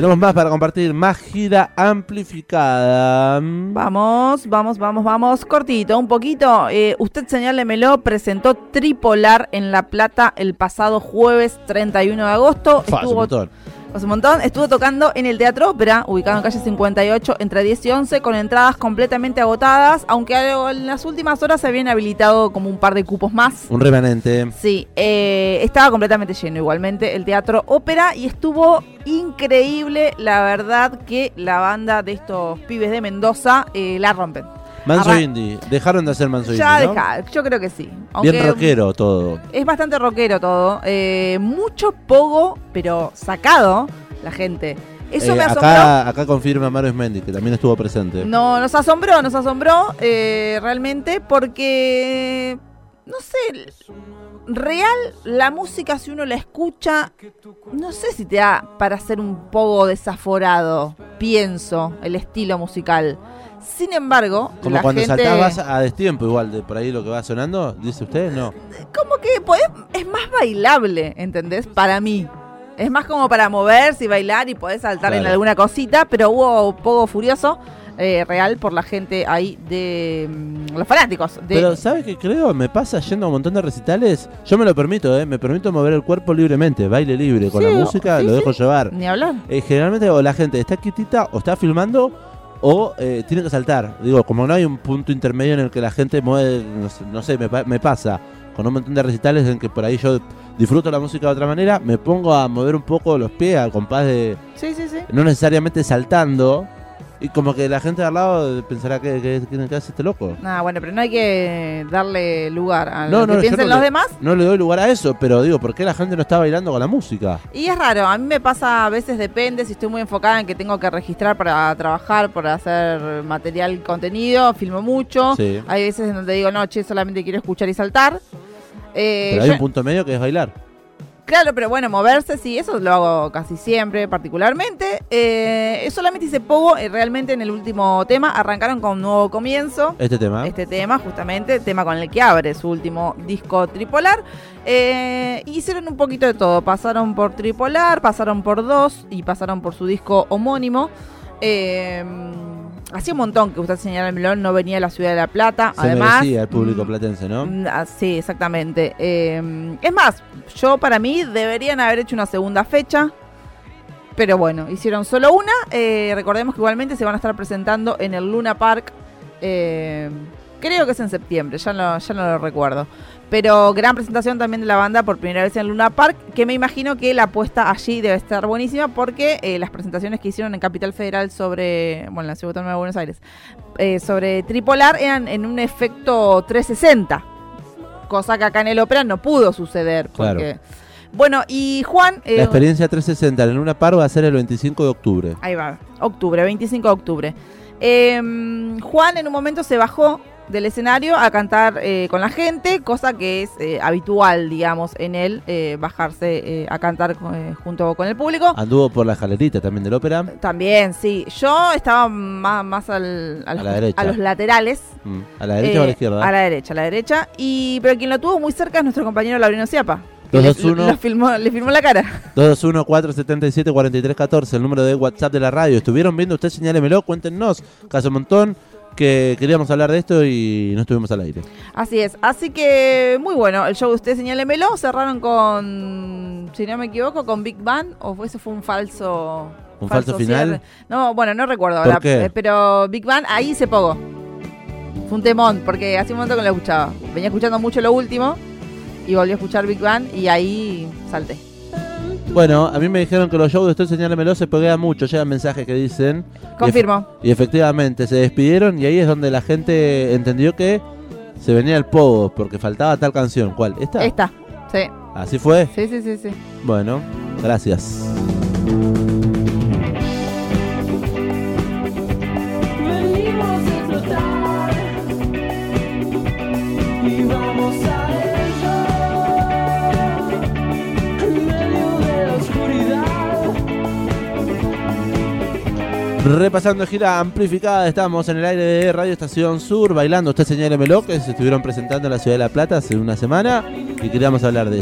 Tenemos más para compartir, más gira amplificada. Vamos, vamos, vamos, vamos. Cortito, un poquito. Eh, usted, señálemelo, presentó Tripolar en La Plata el pasado jueves 31 de agosto. Fa, es un montón. Hace un montón. Estuvo tocando en el Teatro Ópera, ubicado en calle 58, entre 10 y 11, con entradas completamente agotadas, aunque en las últimas horas se habían habilitado como un par de cupos más. Un remanente. Sí, eh, estaba completamente lleno igualmente el Teatro Ópera y estuvo increíble, la verdad, que la banda de estos pibes de Mendoza eh, la rompen. Manso Arran- Indie. Dejaron de hacer Manso Ya Indie. ¿no? deja, yo creo que sí. Bien rockero todo. Es bastante rockero todo. eh, mucho pogo, pero sacado la gente. Eso Eh, me asombró. acá, acá confirma Mario Smendi, que también estuvo presente. No, nos asombró, nos asombró eh, realmente porque, no sé, real la música si uno la escucha, no sé si te da para hacer un poco desaforado, pienso, el estilo musical. Sin embargo, Como la cuando gente, saltás vas a destiempo, igual de por ahí lo que va sonando, dice usted, no. como que podés- es más bailable, ¿entendés? Para mí. Es más como para moverse y bailar y podés saltar en alguna cosita, pero hubo poco furioso eh, real por la gente ahí de mm, los fanáticos. De, Pero, ¿sabe qué creo? Me pasa yendo a un montón de recitales. Yo me lo permito, ¿eh? Me permito mover el cuerpo libremente, baile libre. Con Sí, la música sí, lo sí. dejo llevar. Ni hablar. Eh, generalmente o la gente está quietita o está filmando o eh, tiene que saltar. Digo, como no hay un punto intermedio en el que la gente mueve, no sé, no sé, me, pa- me pasa con un montón de recitales en que por ahí yo disfruto la música de otra manera, me pongo a mover un poco los pies al compás de, Sí, sí, sí. no necesariamente saltando, y como que la gente de al lado pensará que, que, que, que hace este loco. Nada, bueno, pero no hay que darle lugar a No, lo no, que piensen no los le- demás. No le doy lugar a eso, pero digo, ¿por qué la gente no está bailando con la música? Y es raro, a mí me pasa, a veces depende, si estoy muy enfocada en que tengo que registrar para trabajar, para hacer material contenido, filmo mucho. Sí. Hay veces en donde digo, no, che, solamente quiero escuchar y saltar. Eh, Pero hay yo- un punto medio que es bailar. Claro, pero bueno, moverse, sí, eso lo hago casi siempre, particularmente. Eh, solamente hice poco, eh, realmente en el último tema, arrancaron con un nuevo comienzo. Este tema. Este tema, justamente, tema con el que abre su último disco tripolar. Eh, hicieron un poquito de todo. Pasaron por tripolar, pasaron por dos y pasaron por su disco homónimo. Eh, hacía un montón que usted señala el melón, no venía a la ciudad de La Plata. Se Además, merecía el público mm, platense, ¿no? Mm, ah, Sí, exactamente. Eh, es más, yo para mí deberían haber hecho una segunda fecha. Pero bueno, hicieron solo una. Eh, recordemos que igualmente se van a estar presentando en el Luna Park. eh, creo que es en septiembre, ya no, ya no lo recuerdo. Pero gran presentación también de la banda por primera vez en Luna Park, que me imagino que la apuesta allí debe estar buenísima porque eh, las presentaciones que hicieron en Capital Federal sobre, bueno, en la Ciudad Autónoma de Buenos Aires, eh, sobre Tripolar eran en un efecto 360 cosa que acá en el ópera no pudo suceder. Porque... Bueno, y Juan... eh, La experiencia 360 en Luna Par va a ser el 25 de octubre. Ahí va, octubre, 25 de octubre. Eh, Juan en un momento se bajó del escenario a cantar eh, con la gente, cosa que es eh, habitual, digamos, en él, eh, bajarse eh, a cantar eh, junto con el público. Anduvo por la escalerita también del ópera. También, sí. Yo estaba más, más al- a, los, la derecha. a los laterales. Mm. ¿A la derecha o a la izquierda? A la derecha, a la derecha. Y, pero quien lo tuvo muy cerca es nuestro compañero Laurino Ciapa. que Dos, le, filmó, le filmó la cara. 221-477-4314, el número de WhatsApp de la radio. ¿Estuvieron viendo usted? Señálemelo, cuéntenos. Caso montón que queríamos hablar de esto y no estuvimos al aire. Así es. Así que muy bueno. El show de usted, señálemelo. Cerraron con, si no me equivoco, con Big Bang. ¿O fue- eso fue un falso... ¿Un falso final? cierre? No, bueno, no recuerdo ¿Por ahora. qué? eh, Pero Big Bang ahí se pogó. Fue un temón, porque hace un momento que lo escuchaba. Venía escuchando mucho lo último y volví a escuchar Big Bang y ahí salté. Bueno, a mí me dijeron que los shows de usted Señálemelo se pegan mucho. Llegan mensajes que dicen. Confirmo. Y, efectivamente, se despidieron y ahí es donde la gente entendió que se venía el pogo porque faltaba tal canción. ¿Cuál? ¿Esta? Esta. Sí. ¿Así fue? Sí, sí, sí, sí. Bueno, gracias. Venimos a explotar y vamos a Repasando gira amplificada, estamos en el aire de Radio Estación Sur bailando. Usted señálemelo que se estuvieron presentando en la ciudad de La Plata hace una semana y queríamos hablar de eso.